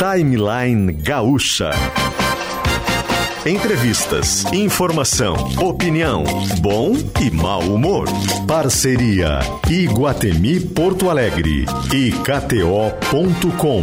Timeline Gaúcha. Entrevistas, informação, opinião, bom e mau humor. Parceria Iguatemi Porto Alegre e KTO.com.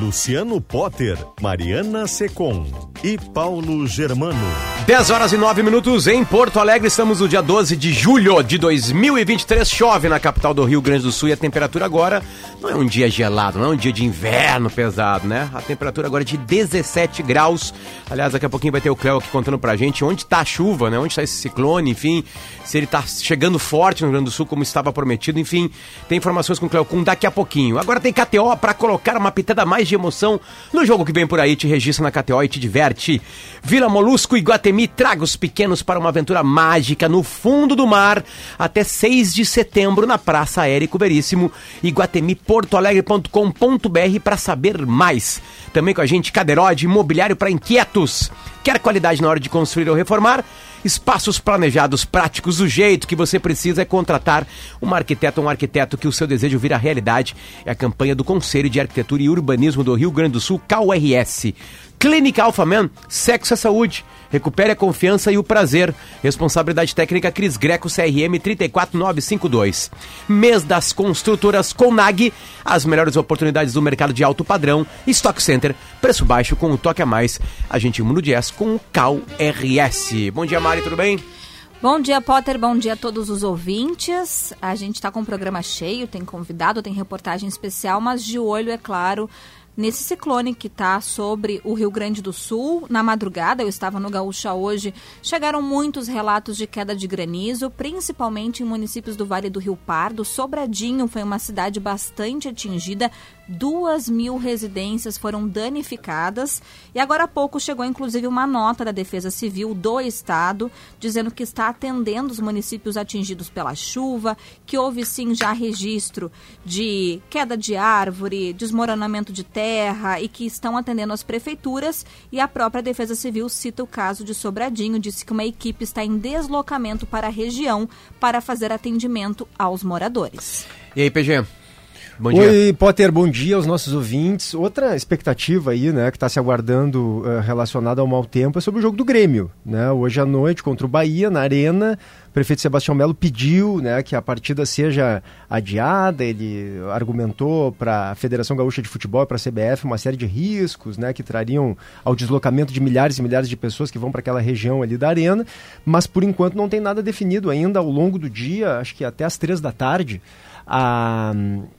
Luciano Potter, Mariana Secom e Paulo Germano. 10 horas e 9 minutos em Porto Alegre. Estamos no dia 12 de julho de 2023. Chove na capital do Rio Grande do Sul e a temperatura agora não é um dia gelado, não é um dia de inverno pesado, né? A temperatura agora é de 17 graus. Aliás, daqui a pouquinho vai ter o Cléo aqui contando pra gente onde tá a chuva, né? Onde tá esse ciclone, enfim, se ele tá chegando forte no Rio Grande do Sul como estava prometido, enfim. Tem informações com o Cléo com daqui a pouquinho. Agora tem KTO para colocar uma pitada mais de emoção no jogo que vem por aí. Te registra na KTO e te diverte. Vila Molusco e Guatemi traga os pequenos para uma aventura mágica no fundo do mar até 6 de setembro na Praça Érico Veríssimo, iguatemiportoalegre.com.br para saber mais. Também com a gente Cadeirode Imobiliário para Inquietos. Quer qualidade na hora de construir ou reformar? Espaços planejados práticos do jeito que você precisa é contratar uma arquiteta ou um arquiteto que o seu desejo vira realidade. É a campanha do Conselho de Arquitetura e Urbanismo do Rio Grande do Sul, CAURS. Clínica Alphaman, sexo é saúde. Recupere a confiança e o prazer. Responsabilidade técnica Cris Greco, CRM 34952. Mês das construtoras Conag. As melhores oportunidades do mercado de alto padrão. Stock Center, preço baixo com um toque a mais. Agente Mundo Jazz com o Cal RS. Bom dia, Mari, tudo bem? Bom dia, Potter. Bom dia a todos os ouvintes. A gente está com um programa cheio, tem convidado, tem reportagem especial, mas de olho, é claro, nesse ciclone que está sobre o Rio Grande do Sul. Na madrugada, eu estava no Gaúcha hoje, chegaram muitos relatos de queda de granizo, principalmente em municípios do Vale do Rio Pardo. Sobradinho foi uma cidade bastante atingida, duas mil residências foram danificadas. E agora há pouco chegou inclusive uma nota da Defesa Civil do Estado dizendo que está atendendo os municípios atingidos pela chuva, que houve sim já registro de queda de árvore, desmoronamento de terra e que estão atendendo as prefeituras. E a própria Defesa Civil cita o caso de Sobradinho, disse que uma equipe está em deslocamento para a região para fazer atendimento aos moradores. E aí, PG? Bom dia. Oi, Potter, bom dia aos nossos ouvintes. Outra expectativa aí, né, que está se aguardando uh, relacionada ao mau tempo é sobre o jogo do Grêmio, né? Hoje à noite contra o Bahia na Arena, o prefeito Sebastião Melo pediu, né, que a partida seja adiada. Ele argumentou para a Federação Gaúcha de Futebol, para a CBF, uma série de riscos, né, que trariam ao deslocamento de milhares e milhares de pessoas que vão para aquela região ali da Arena, mas por enquanto não tem nada definido ainda ao longo do dia, acho que até às três da tarde a,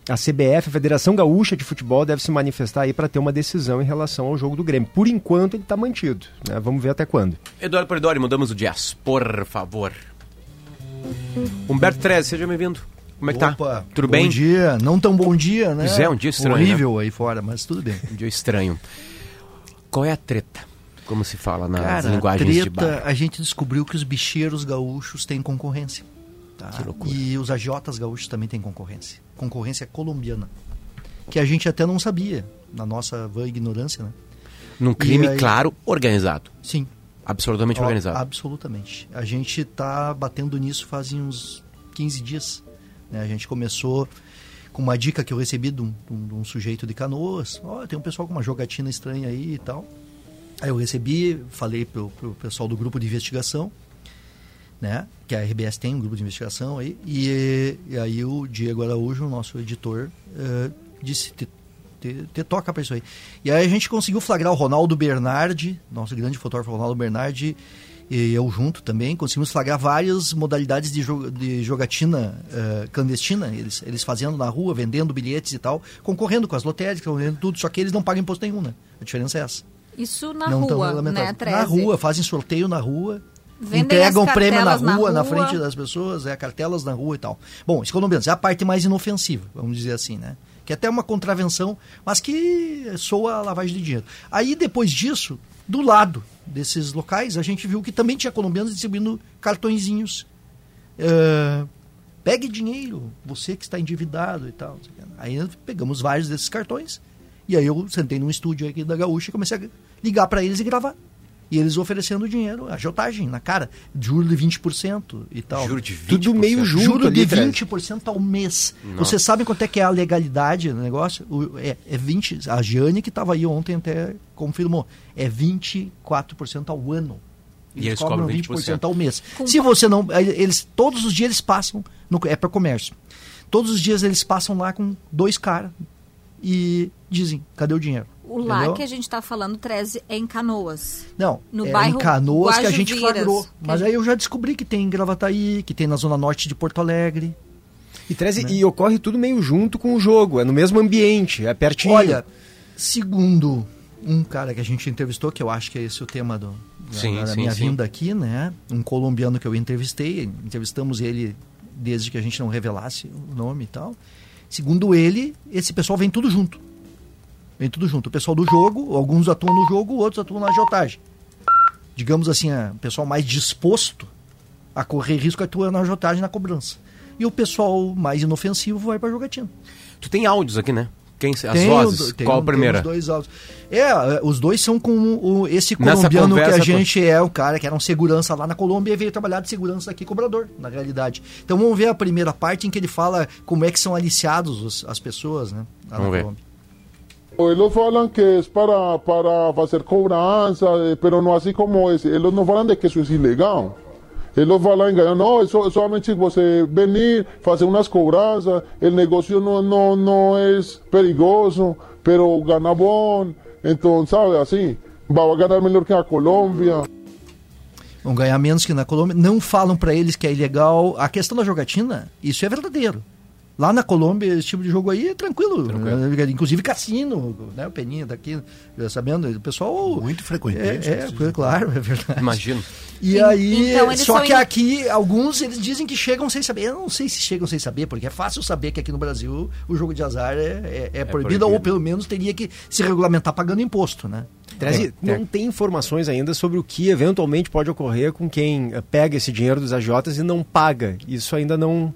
a CBF, a Federação Gaúcha de Futebol, deve se manifestar aí para ter uma decisão em relação ao jogo do Grêmio. Por enquanto, ele está mantido. Né? Vamos ver até quando. Eduardo Poridori, mudamos o jazz, por favor. Humberto Treze, seja bem-vindo. Como é que Opa, tá? Tudo bem? Bom dia. Não tão bom dia, né? Pois é, um dia estranho. Horrível né? aí fora, mas tudo bem. Um dia estranho. Qual é a treta? Como se fala nas Cara, linguagens treta, de bar? A gente descobriu que os bicheiros gaúchos têm concorrência. Tá? Que loucura. E os agiotas gaúchos também têm concorrência. Concorrência colombiana. Que a gente até não sabia, na nossa vã ignorância, né? Num crime, aí... claro, organizado. Sim. Absolutamente Ó, organizado. Absolutamente. A gente está batendo nisso faz uns 15 dias. Né? A gente começou com uma dica que eu recebi de um, de um sujeito de canoas. Ó, oh, tem um pessoal com uma jogatina estranha aí e tal. Aí eu recebi, falei pro, pro pessoal do grupo de investigação né? Que a RBS tem um grupo de investigação aí. E, e aí o Diego Araújo, nosso editor, uh, disse: te, te, te toca para isso aí. E aí a gente conseguiu flagrar o Ronaldo Bernardi, nosso grande fotógrafo Ronaldo Bernardi, e eu junto também, conseguimos flagrar várias modalidades de, jo de jogatina uh, clandestina, eles, eles fazendo na rua, vendendo bilhetes e tal, concorrendo com as lotéricas, concorrendo tudo, só que eles não pagam imposto nenhum, né? A diferença é essa. Isso na não rua, né, Na rua, fazem sorteio na rua, Vendem entregam prêmio na rua, na rua, na frente das pessoas, é, cartelas na rua e tal. Bom, isso colombianos é a parte mais inofensiva, vamos dizer assim, né? Que é até uma contravenção, mas que soa a lavagem de dinheiro. Aí, depois disso, do lado desses locais, a gente viu que também tinha colombianos distribuindo cartõezinhos. Uh, pegue dinheiro, você que está endividado e tal. Aí pegamos vários desses cartões, e aí eu sentei num estúdio aqui da Gaúcha e comecei a ligar para eles e gravar. E eles oferecendo dinheiro, agiotagem na cara, juro de 20% e tal. Juro de 20%. Tudo meio junto Juro de Treze. 20% ao mês. Você sabe quanto é que é a legalidade do negócio? O- é, é 20. A Jane, que estava aí ontem, até confirmou. É 24% ao ano. E eles cobram 20%. ao mês. Se você não. Eles, todos os dias eles passam. No, é para comércio. Todos os dias eles passam lá com dois caras e dizem: cadê o dinheiro? O lá Entendeu? que a gente está falando, 13, é em Canoas. Não, No é bairro em Canoas que a gente Guajuviras, flagrou. Mas aí eu já descobri que tem em Gravataí, que tem na zona norte de Porto Alegre. E, Treze, e ocorre tudo meio junto com o jogo, é no mesmo ambiente, é pertinho. Olha, segundo um cara que a gente entrevistou, que eu acho que é esse o tema do, da, Sim, da sim, minha sim. vinda aqui, né? Um colombiano que eu entrevistei, entrevistamos ele desde que a gente não revelasse o nome e tal. Segundo ele, esse pessoal vem tudo junto. Vem tudo junto. O pessoal do jogo, alguns atuam no jogo, outros atuam na agiotagem. Digamos assim, a- o pessoal mais disposto a correr risco atua na agiotagem na cobrança. E o pessoal mais inofensivo vai pra jogatina. Tu tem áudios aqui, né? Quem, as Tem vozes. tem Qual a primeira? tem os dois áudios. É, é, os dois são com o, esse colombiano que a com- gente é, o cara que era um segurança lá na Colômbia e veio trabalhar de segurança aqui cobrador, na realidade. Então vamos ver a primeira parte em que ele fala como é que são aliciados os- as pessoas, né? Lá Vamos na ver. Colômbia. Ellos hablan que es para, para hacer cobranza, eh, pero no así como es. Ellos no hablan de que eso es ilegal. Ellos hablan engañar, no, eso solamente você venir, hacer unas cobranzas, el negocio no, no, no es perigoso, pero gana bon, entonces, ¿sabe? Así, va a ganar mejor que a Colombia. Vão ganhar menos que na Colômbia. Não falam pra eles que é ilegal. A questão da jogatina, isso é verdadeiro. Lá na Colômbia, esse tipo de jogo aí é tranquilo. né? Inclusive cassino, né? O Peninha daqui, já sabendo, o pessoal... Muito frequente. É, é, é, claro, é verdade. Imagino. E En- aí, então, só que aqui, alguns eles dizem que chegam sem saber. Eu não sei se chegam sem saber, porque é fácil saber que aqui no Brasil o jogo de azar é, é- é proibido, proibido. ou pelo menos teria que se regulamentar pagando imposto, né? Treze, É, é. não tem informações ainda sobre o que eventualmente pode ocorrer com quem eh, pega esse dinheiro dos agiotas e não paga. Isso ainda não,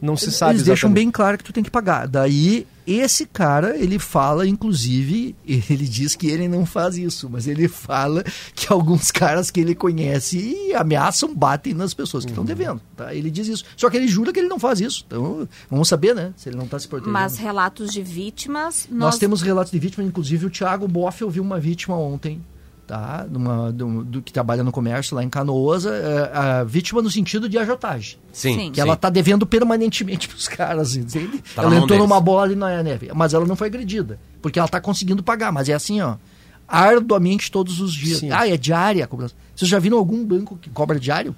não se sabe Eles deixam bem claro que tu tem que pagar. Daí, esse cara, ele fala, inclusive, ele diz que ele não faz isso, mas ele fala que alguns caras que ele conhece ameaçam, batem nas pessoas que estão Uhum. devendo. Tá? Ele diz isso. Só que ele jura que ele não faz isso. Então, vamos saber, né? Se ele não está se protegendo. Mas relatos de vítimas, Nós, nós, temos relatos de vítimas, inclusive o Thiago Boff ouviu uma vítima ontem, tá? Numa, do, do- que trabalha no comércio lá em Canoas, é, a vítima no sentido de agiotagem. Sim. Sim. Que ela tá devendo permanentemente pros caras, entende? Tá ela entrou deles. numa bola ali na neve, mas ela não foi agredida, porque ela tá conseguindo pagar, mas é assim, ó, arduamente todos os dias. Sim. Ah, é diária a cobrança. Vocês já viram algum banco que cobra diário?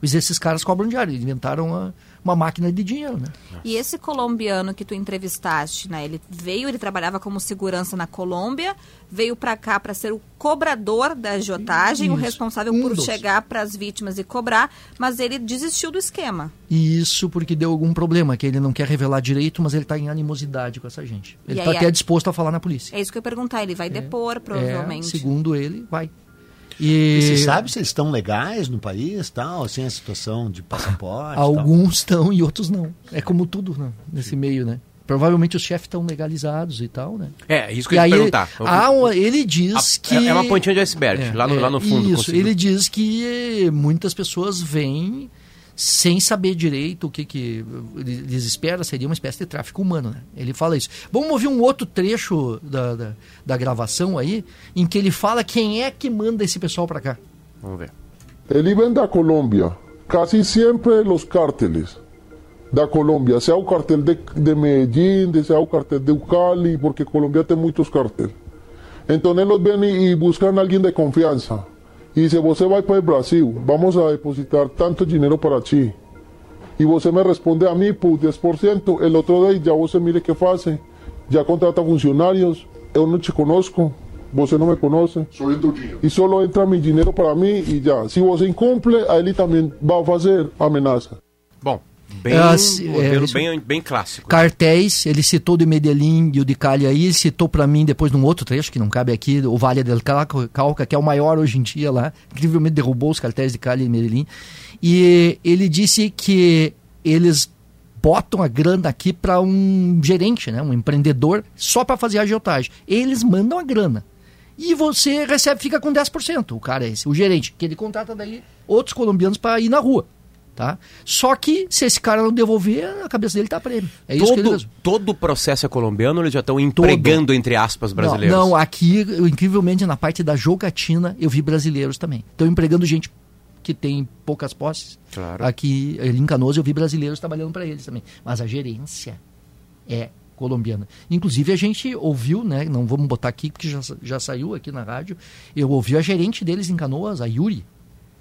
Pois esses caras cobram diário, inventaram uma, uma máquina de dinheiro, né? E esse colombiano que tu entrevistaste, né? Ele veio, ele trabalhava como segurança na Colômbia, veio pra cá pra ser o cobrador da agiotagem, o Isso. responsável Um por chegar pras vítimas e cobrar, mas ele desistiu do esquema. E isso porque deu algum problema, que ele não quer revelar direito, mas ele tá em animosidade com essa gente. Ele E tá aí, até é- disposto a falar na polícia. É isso que eu ia perguntar, ele vai depor, É, provavelmente. segundo ele, vai. E E, você sabe se eles estão legais no país, tal, assim, a situação de passaporte? alguns estão e outros não. É como tudo né, nesse meio, né? Provavelmente os chefes estão legalizados e tal, né? É, isso que E eu ia perguntar. há um- ele diz A- que... é- é uma pontinha de iceberg, lá no- lá no fundo, Isso, ele diz que muitas pessoas vêm sem saber direito o que que lhes espera, seria uma espécie de tráfico humano, né? Ele fala isso. Vamos ouvir um outro trecho da, da, da gravação aí, em que ele fala quem é que manda esse pessoal para cá. Vamos ver. Ele vem da Colômbia. Casi sempre los cárteles da Colômbia, sea o cartel de, de Medellín, de sea o cartel de Cali, porque Colombia tem muitos carteles. Então eles vêm e buscam alguém de confiança. E dice, você vai para o Brasil, vamos a depositar tanto dinheiro para ti. E você me responde a mim por 10%, el outro dia já você mire que faz, já contrata funcionários, eu não te conosco, você não me conhece. E só entra meu dinheiro para mim e já. Se você incumple, aí ele também vai fazer ameaça. Bom, bem, É, é, modelo isso- bem, bem clássico. Cartéis, ele citou de Medellín e o de Cali aí, ele citou para mim depois num outro trecho que não cabe aqui, o Vale del Cauca, que é o maior hoje em dia lá, incrivelmente derrubou os cartéis de Cali e Medellín. E ele disse que eles botam a grana aqui para um gerente, né, um empreendedor, só para fazer agiotagem. Eles mandam a grana. e você recebe, fica com 10%. O cara é esse, o gerente, que ele contrata daí outros colombianos para ir na rua. Tá? Só que se esse cara não devolver, a cabeça dele tá prêmio. É isso que ele todo, todo o processo é colombiano, eles já estão empregando, entre aspas, brasileiros. Não, não, aqui, incrivelmente, na parte da jogatina, eu vi brasileiros também. Estão empregando gente que tem poucas posses. Claro. Aqui em Canoas eu vi brasileiros trabalhando para eles também. Mas a gerência é colombiana. Inclusive a gente ouviu, né? Não vamos botar aqui porque já, já saiu aqui na rádio. Eu ouvi a gerente deles em Canoas, a Yuri.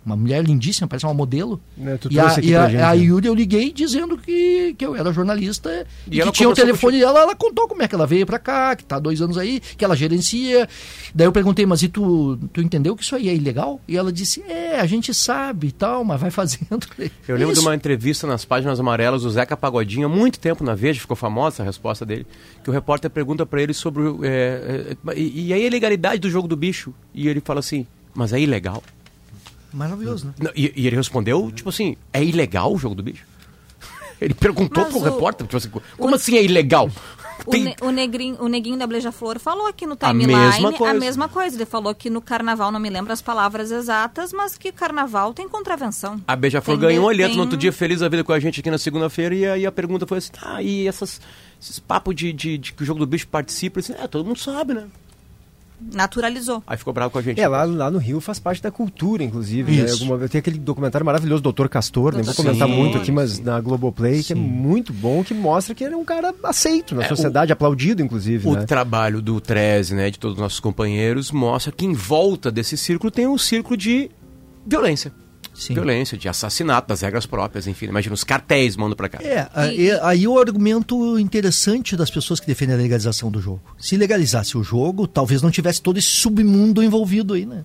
Uma mulher lindíssima, parece uma modelo. Tu E a, e a, gente, a né? Yuri eu liguei dizendo que, que eu era jornalista E e, ela que tinha o telefone dela. Ela contou como é que ela veio pra cá, que tá há dois anos aí, que ela gerencia. Daí eu perguntei, mas e tu, tu entendeu que isso aí é ilegal? E ela disse, é, a gente sabe e tal, mas vai fazendo. Eu lembro Isso. de uma entrevista nas páginas amarelas do Zeca Pagodinho, há muito tempo na Veja, ficou famosa a resposta dele, que o repórter pergunta pra ele sobre. é, é, e, e aí a ilegalidade do jogo do bicho? E ele fala assim, mas é ilegal? Maravilhoso, né? Não, e, e ele respondeu, tipo assim, é ilegal o jogo do bicho? Ele perguntou Mas pro o- repórter, tipo assim, como assim é ilegal? O, Tem- ne- o, negrinho, o neguinho da Bleja-Flor falou aqui no A timeline mesma coisa. a mesma coisa. Ele falou que no carnaval, não me lembro as palavras exatas, mas que carnaval tem contravenção. A Beija-Flor Tem- ganhou, ele entra tem- no outro dia feliz da vida com a gente aqui na segunda-feira e aí a pergunta foi assim, ah, e essas, esses papos de, de, de que o jogo do bicho participa? Disse, é, todo mundo sabe, né? Naturalizou. Aí ficou bravo com a gente. É, lá, lá no Rio faz parte da cultura, inclusive. Né? Isso. Alguma, tem aquele documentário maravilhoso, Doutor Castor, nem vou Sim, comentar muito aqui, mas sim. na Globoplay, que é muito bom, que mostra que ele é um cara aceito na É, sociedade, aplaudido, inclusive. O né? trabalho do Treze, né, de todos os nossos companheiros, mostra que em volta desse círculo tem um círculo de violência. Sim. Violência, de assassinato, das regras próprias, enfim. Imagina, os cartéis mandam pra cá. É, aí, aí o argumento interessante das pessoas que defendem a legalização do jogo. Se legalizasse o jogo, talvez não tivesse todo esse submundo envolvido aí, né?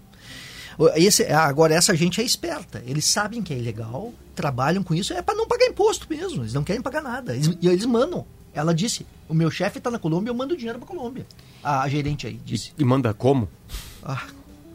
Esse, agora, essa gente é esperta. Eles sabem que é ilegal, trabalham com isso, é para não pagar imposto mesmo. Eles não querem pagar nada. Eles, e eles mandam. Ela disse: o meu chefe está na Colômbia, eu mando dinheiro para Colômbia. A, a gerente aí disse. E manda como? Ah,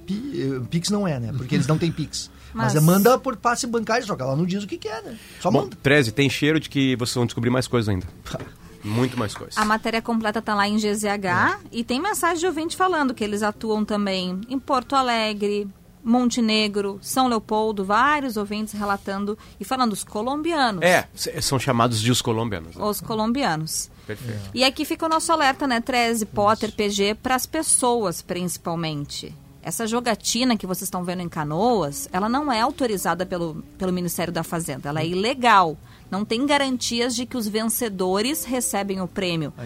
Pi- eh, Pix não é, né? Porque eles não têm Pix. Mas, Mas- é manda por passe bancário, só que ela não diz o que, que é, né? Só Bom, manda. 13, tem cheiro de que vocês vão descobrir mais coisas ainda. Muito mais coisas. A matéria completa tá lá em GZH e tem mensagem de ouvinte falando que eles atuam também em Porto Alegre, Montenegro, São Leopoldo, vários ouvintes relatando e falando os colombianos. É, são chamados de os colombianos. né? Os colombianos. Perfeito. E aqui fica o nosso alerta, né, 13, Potter, PG, para as pessoas principalmente. Essa jogatina que vocês estão vendo em Canoas, ela não é autorizada pelo, pelo Ministério da Fazenda, ela é ilegal. Não tem garantias de que os vencedores recebem o prêmio. Ah.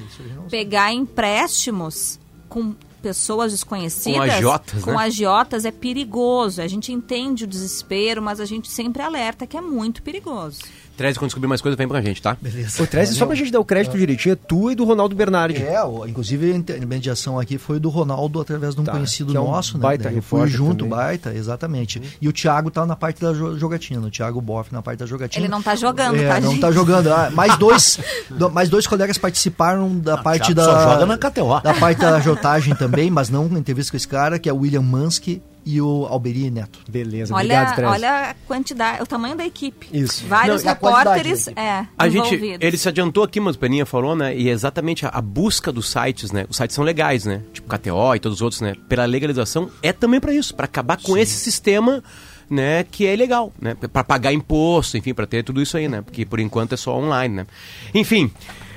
Pegar empréstimos com pessoas desconhecidas, Com agiotas, com né? agiotas é perigoso. A gente entende o desespero, mas a gente sempre alerta que é muito perigoso. 13, quando descobrir mais coisas, vem pra gente, tá? Beleza. O Treze, só pra gente dar o crédito direitinho, é tua e do Ronaldo Bernardi. É, o- inclusive a intermediação aqui foi do Ronaldo através de um Tá, conhecido que é um nosso, né? baita fui repórter junto, também. baita, exatamente. E o Thiago tá na parte da jo- jogatina, o Thiago Boff na parte da jogatina. Ele não tá jogando, é, tá, não gente? tá jogando. Ah, mais dois, do- mais dois colegas participaram da parte Thiago da só joga na KTO. da parte da jotagem também, mas não na entrevista com esse cara, que é o William Mansky e o Alberi Neto. Beleza, Olha, obrigado, Treze. olha a quantidade, o tamanho da equipe. Isso. Vários Não, a repórteres equipe. é, A gente, ele se adiantou aqui, mas o Peninha falou, né? E é exatamente a, a busca dos sites, né? Os sites são legais, né? Tipo KTO e todos os outros, né? Pela legalização é também pra isso, pra acabar com esse sistema, né? Que é ilegal, né? Pra pagar imposto, enfim, pra ter tudo isso aí, né? Porque por enquanto é só online, né? Enfim,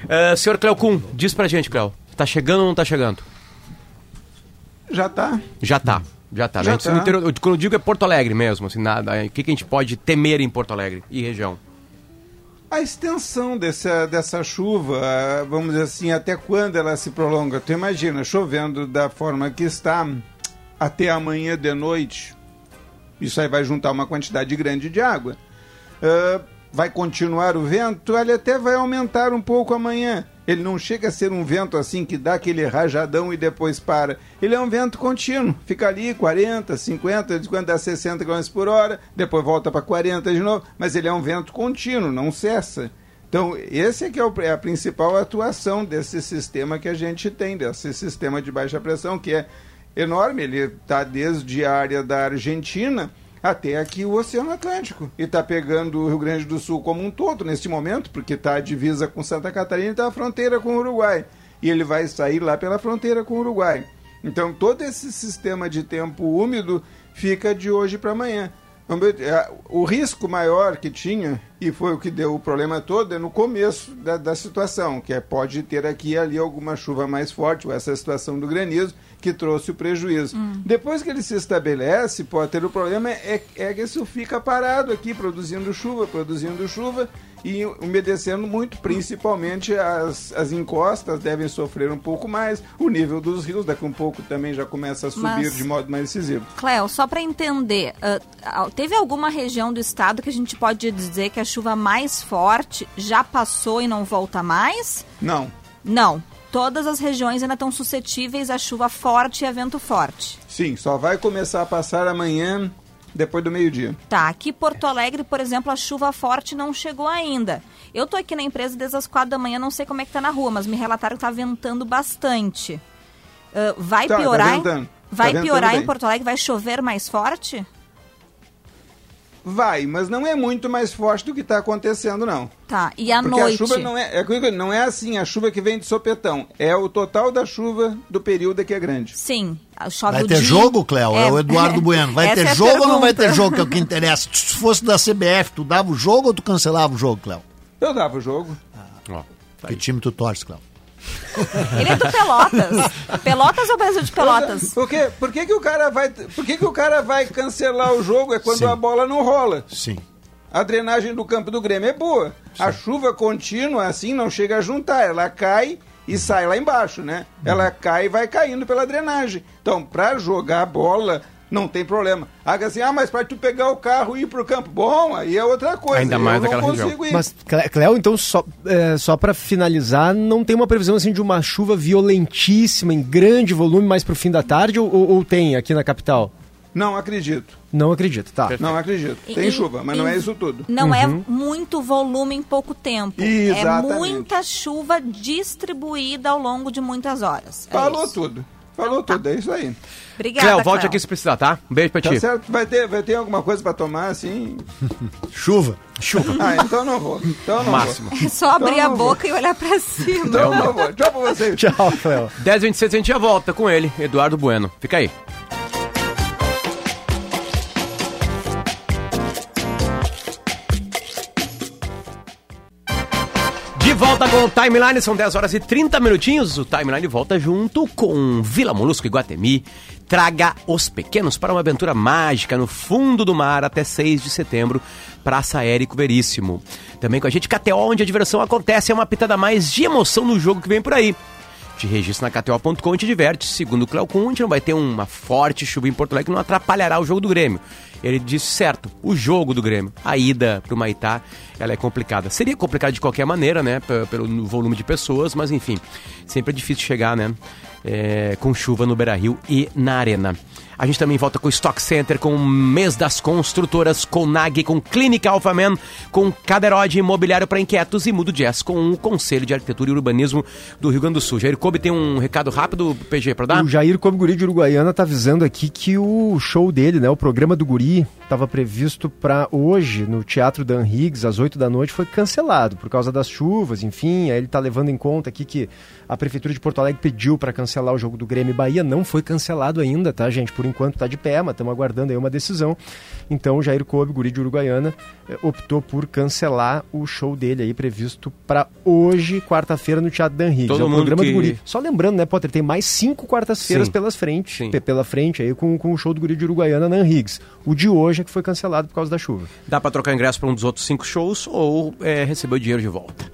eh, senhor Cleo Kuhn, diz pra gente, Cleo, tá chegando ou não tá chegando? Já tá. Já tá. Já tá. Já gente- tá. interior- eu- quando eu digo é Porto Alegre mesmo, assim, nada. O que, que a gente pode temer em Porto Alegre e região? A extensão dessa, dessa chuva, vamos dizer assim, até quando ela se prolonga? Tu imagina, chovendo da forma que está até amanhã de noite, isso aí vai juntar uma quantidade grande de água. Ah, vai continuar o vento, ele até vai aumentar um pouco amanhã. Ele não chega a ser um vento assim que dá aquele rajadão e depois para. Ele é um vento contínuo, fica ali 40, 50, de quando dá 60 km por hora, depois volta para 40 de novo, mas ele é um vento contínuo, não cessa. Então, esse é que é, é a principal atuação desse sistema que a gente tem, desse sistema de baixa pressão, que é enorme. Ele está desde a área da Argentina até aqui o Oceano Atlântico. E está pegando o Rio Grande do Sul como um todo neste momento, porque está a divisa com Santa Catarina e está a fronteira com o Uruguai. E ele vai sair lá pela fronteira com o Uruguai. Então todo esse sistema de tempo úmido fica de hoje para amanhã. Ver, é, O risco maior que tinha, e foi o que deu o problema todo, é no começo da, da situação, que é, pode ter aqui e ali alguma chuva mais forte, ou essa situação do granizo, que trouxe o prejuízo. Depois que ele se estabelece, pode ter o problema é, é que isso fica parado aqui, produzindo chuva, produzindo chuva, e umedecendo muito, principalmente as, as encostas devem sofrer um pouco mais, o nível dos rios daqui um pouco também já começa a subir Mas- de modo mais decisivo. Cléo, só para entender, ah, teve alguma região do estado que a gente pode dizer que a chuva mais forte já passou e não volta mais? Não, Não. Todas as regiões ainda estão suscetíveis a chuva forte e a vento forte. sim, só vai começar a passar amanhã, depois do meio-dia. Tá, aqui Porto Alegre, por exemplo, a chuva forte não chegou ainda. Eu tô aqui na empresa desde as quatro da manhã, não sei como é que tá na rua, mas me relataram que tá ventando bastante. Ah, vai Tá, tá piorar? em-. Tá vai ventando piorar em bem. Porto Alegre? Vai chover mais forte? Vai, mas não é muito mais forte do que está acontecendo, não. Tá, e à Porque noite? a chuva não é, é, não é assim, a chuva que vem de sopetão. É o total da chuva do período que é grande. Sim, chove Vai o ter dia- jogo, Cléo? É, o Eduardo Bueno. Vai ter é jogo ou não vai ter jogo, que é o que interessa? Se fosse da CBF, tu dava o jogo ou tu cancelava o jogo, Cléo? Eu dava o jogo. Que time tu torce, Cléo? Ele é do Pelotas. Pelotas ou Brasil de Pelotas? Por, quê? Por que, que o cara vai. Por que, que o cara vai cancelar o jogo? É quando Sim. a bola não rola. Sim. A drenagem do campo do Grêmio é boa. A chuva contínua, assim, não chega a juntar. Ela cai e sai lá embaixo, né? Ela cai e vai caindo pela drenagem. Então, pra jogar a bola, não tem problema. Ah, assim, ah, mas pra tu pegar o carro e ir pro campo, bom, aí é outra coisa. Ainda Eu mais não naquela consigo ir. Mas, Cléo, então, só, é, só para finalizar, não tem uma previsão assim de uma chuva violentíssima, em grande volume, mais pro fim da tarde, ou, ou- ou tem aqui na capital? Não acredito. Não acredito, tá. Não acredito. Tem e- chuva, mas não e- é isso tudo. Não é muito volume em pouco tempo. Exatamente. É muita chuva distribuída ao longo de muitas horas. É Falou isso. tudo. Falou tá. tudo, é isso aí. Obrigada, Cléo, volte Cléo. aqui se precisar, tá? Um beijo pra Tá ti. certo? Vai ter, vai ter alguma coisa pra tomar, assim? Chuva. Chuva. Ah, então não vou. Então não Máximo. É só abrir Então a não vou. boca e olhar pra cima. vou. Então não vou. Tchau pra vocês. Tchau, Cléo. 10 26 a gente já volta com ele, Eduardo Bueno. Fica aí. Volta com o Timeline, são 10 horas e 30 minutinhos. O Timeline volta junto com Vila Molusco e Guatemi. Traga os pequenos para uma aventura mágica no fundo do mar até 6 de setembro. Praça Érico Veríssimo. Também com a gente, KTO, onde a diversão acontece. É uma pitada mais de emoção no jogo que vem por aí. Te registra na KTO.com e te diverte. Segundo o Cleocum, não vai ter uma forte chuva em Porto Alegre que não atrapalhará o jogo do Grêmio. Ele disse certo, o jogo do Grêmio. A ida pro Maitá, ela é complicada. Seria complicado de qualquer maneira, né? Pelo volume de pessoas, mas enfim, sempre é difícil chegar, né? É, com chuva no Beira Rio e na Arena. A gente também volta com o Stock Center, com o mês das construtoras, com Nag, com Clínica Alphaman, com Caderode Imobiliário para Inquietos e Mudo Jazz, com o Conselho de Arquitetura e Urbanismo do Rio Grande do Sul. Jair Kobe tem um recado rápido, PG, para dar? O Jair Come Guri de Uruguaiana tá avisando aqui que o show dele, né, o programa do Guri, estava previsto para hoje no Teatro Dan Higgs, às 8 da noite, foi cancelado por causa das chuvas, enfim, aí ele tá levando em conta aqui que a Prefeitura de Porto Alegre pediu para cancelar o jogo do Grêmio e Bahia, não foi cancelado ainda, tá, gente? Por enquanto tá de pé, mas estamos aguardando aí uma decisão. Então o Jair Kobe, Guri de Uruguaiana, eh, optou por cancelar o show dele aí previsto para hoje, quarta-feira, no Teatro Dan Higgs. Todo é o programa que- do Guri. Só lembrando, né, Potter, tem mais cinco quartas-feiras pelas frente, Sim. pela frente aí com, com o show do Guri de Uruguaiana na Higgs. O de hoje é que foi cancelado por causa da chuva. Dá para trocar ingresso para um dos outros cinco shows ou é, receber o dinheiro de volta.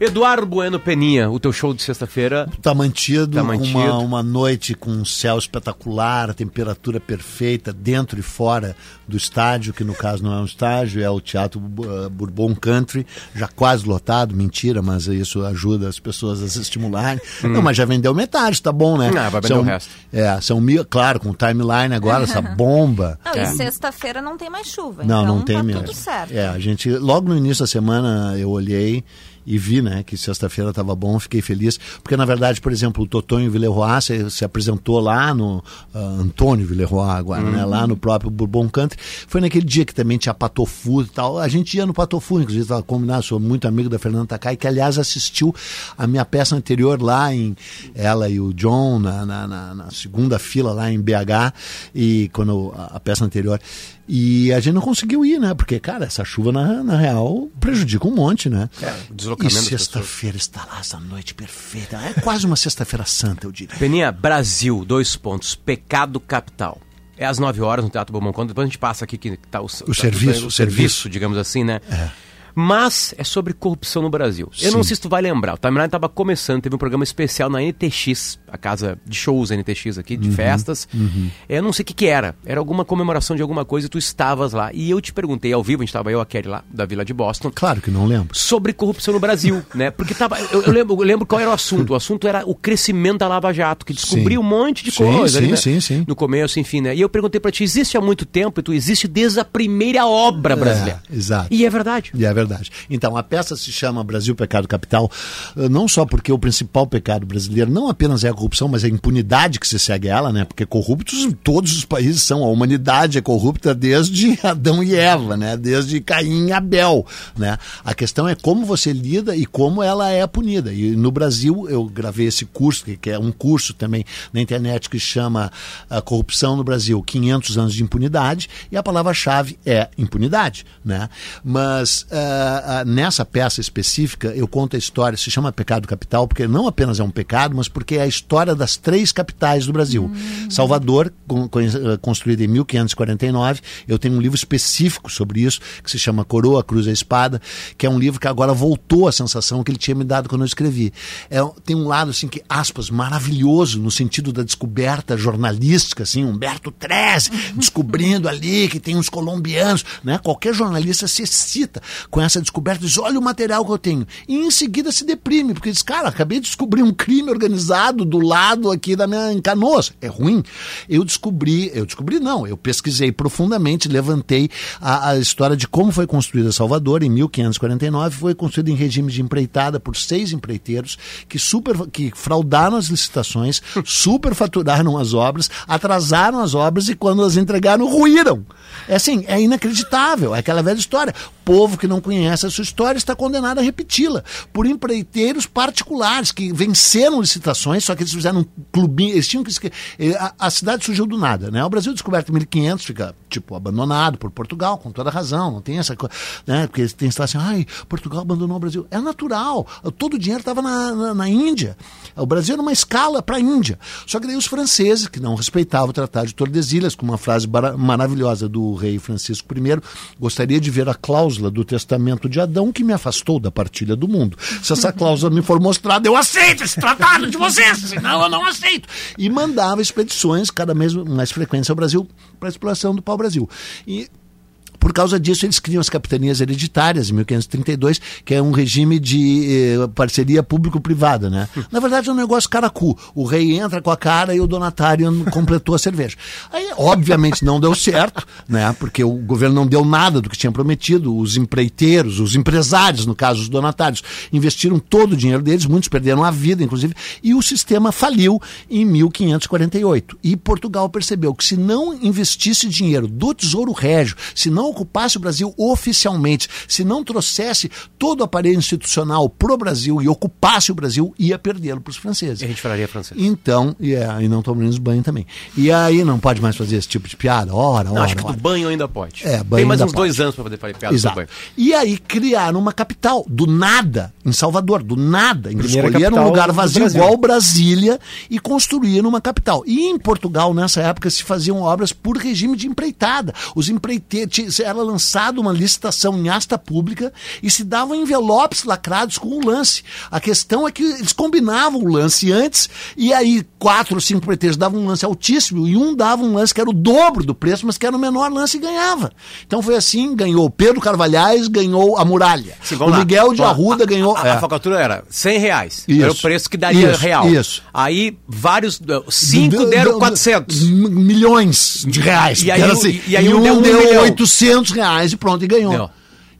Eduardo Bueno Peninha, o teu show de sexta-feira. Tá mantido, Tá mantido. Uma, uma noite com um céu espetacular, temperatura perfeita, dentro e fora do estádio, que no caso não é um estádio, é o Teatro uh, Bourbon Country, já quase lotado, mentira, mas isso ajuda as pessoas a se estimularem. Não, mas já vendeu metade, tá bom, né? Hum. Ah, vai vender são, o resto. É, são mil, claro, com o timeline agora, essa bomba. Não, É. e sexta-feira não tem mais chuva. Não, então não tem tá mesmo. tudo certo. É, a gente, logo no início da semana eu olhei e vi, né, que sexta-feira estava bom, fiquei feliz, porque na verdade, por exemplo, o Totonho Villeroy se, se apresentou lá no uh, Antônio Villeroy agora, né, lá no próprio Bourbon Country, foi naquele dia que também tinha Patofu e tal, a gente ia no Patofu, inclusive estava combinado, sou muito amigo da Fernanda Takai, que aliás assistiu a minha peça anterior lá em, ela e o John, na, na, na, na segunda fila lá em BH, e quando a, a peça anterior, e a gente não conseguiu ir, né? Porque, cara, essa chuva, na, na real, prejudica um monte, né? É, o e deslocamento das sexta-feira está lá, essa noite perfeita. É quase uma sexta-feira santa, eu diria. Peninha, Brasil, dois pontos. Pecado capital. É às 9 horas no Teatro Bom Conta. Depois a gente passa aqui que tá o, tá- serviço, o o serviço, digamos assim, né? Mas é sobre corrupção no Brasil. Eu não Sim. sei se tu vai lembrar. O Timeline estava começando, teve um programa especial na NTX, a casa de shows NTX aqui, Uhum. de festas. Eu não sei o que, que era. Era alguma comemoração de alguma coisa e tu estavas lá. E eu te perguntei ao vivo, a gente estava eu, a Kelly lá, da Vila de Boston Claro que não lembro. sobre corrupção no Brasil, né? Porque tava, eu, eu lembro, eu lembro qual era o assunto. O assunto era o crescimento da Lava Jato, que descobriu Sim. um monte de Sim, coisa ali, sim, né? sim, sim. No começo, enfim, né? E eu perguntei pra ti, existe há muito tempo e tu existe desde a primeira obra brasileira. É, exato. E é verdade. E é verdade. Então, a peça se chama Brasil Pecado Capital, eh, não só porque o principal pecado brasileiro não apenas é a corrupção, mas é a impunidade que se segue a ela, né? Porque corruptos todos os países são. A humanidade é corrupta desde Adão e Eva, né? Desde Caim e Abel, né? A questão é como você lida e como ela é punida. E no Brasil, eu gravei esse curso, que- é um curso também na internet que chama a Corrupção no Brasil, 500 anos de impunidade, e a palavra-chave é impunidade, né? Mas ah, ah, nessa peça específica, eu conto a história, se chama Pecado Capital, porque não apenas é um pecado, mas porque é a história das três capitais do Brasil. Salvador, con- con- eh, construída em 1549, eu tenho um livro específico sobre isso, que se chama Coroa, Cruz e Espada, que é um livro que agora voltou à sensação que ele tinha me dado quando eu escrevi. É, tem um lado, assim, que, aspas, maravilhoso, no sentido da descoberta jornalística, assim, Humberto Treze, descobrindo ali que tem uns colombianos, né? Qualquer jornalista se excita com essa descoberta, diz, olha o material que eu tenho. E em seguida se deprime, porque diz, cara, acabei de descobrir um crime organizado do lado aqui da minha em Canoas. É ruim. Eu descobri, eu descobri não, eu pesquisei profundamente, levantei a, a história de como foi construída Salvador em 1549, foi construída em regime de empreitada por seis empreiteiros que super que fraudaram as licitações, superfaturaram as obras, atrasaram as obras e quando as entregaram ruíram. É assim, é inacreditável, é aquela velha história. Povo que não conhece a sua história está condenado a repeti-la por empreiteiros particulares que venceram licitações, só que eles fizeram um clubinho, eles tinham que eh, a, a cidade surgiu do nada, né? O Brasil descoberto em 1500 fica tipo abandonado por Portugal, com toda razão, não tem essa coisa, né? Porque têm esse assim, ai, Portugal abandonou o Brasil. É natural. Todo o dinheiro estava na, na, na Índia. O Brasil era uma escala para a Índia. Só que daí os franceses, que não respeitavam o Tratado de Tordesilhas, com uma frase maravilhosa do rei Francisco I, gostaria de ver a cláusula do testamento de Adão que me afastou da partilha do mundo. Se essa cláusula me for mostrada, eu aceito esse tratado de vocês, senão eu não aceito. E mandava expedições cada vez mais frequentes ao Brasil para a exploração do pau-brasil. E por causa disso, eles criam as capitanias hereditárias, em 1532, que é um regime de eh, parceria público-privada, né? Na verdade, é um negócio caracu. O rei entra com a cara e o donatário completou a cerveja. Aí, obviamente, não deu certo, né? Porque o governo não deu nada do que tinha prometido. Os empreiteiros, os empresários, no caso, os donatários, investiram todo o dinheiro deles, muitos perderam a vida, inclusive, e o sistema faliu em 1548. E Portugal percebeu que se não investisse dinheiro do Tesouro Régio, se não ocupasse o Brasil oficialmente, se não trouxesse todo o aparelho institucional pro Brasil e ocupasse o Brasil, ia perdê-lo para os franceses. E a gente falaria francês. Então, e, é, e não tomamos banho também. E aí não pode mais fazer esse tipo de piada? Ora, ora, Não, acho que ora. do banho ainda pode. É, banho Tem mais ainda uns pode. dois anos pra poder fazer piada do Exato. banho. E aí criaram uma capital, do nada, em Salvador, do nada. Eles escolheram um lugar do vazio igual Brasília e construíram uma capital. E em Portugal, nessa época, se faziam obras por regime de empreitada. Os empreiteiros, era lançada uma licitação em asta pública e se davam envelopes lacrados com o lance. A questão é que eles combinavam o lance antes e aí quatro ou cinco pretextos davam um lance altíssimo e um dava um lance que era o dobro do preço, mas que era o menor lance e ganhava. Então foi assim, ganhou Pedro Carvalhais, ganhou a Muralha. Sim, o Miguel lá. de Arruda a, ganhou... A, a, é. a, focatura era 100 reais. Isso. Era o preço que daria isso, real. Isso. Aí vários, eh, cinco deram 400. Milhões de reais. E aí, assim. e, e aí e um, deu, um deu 800. 200 reais e pronto, e ganhou. Deu.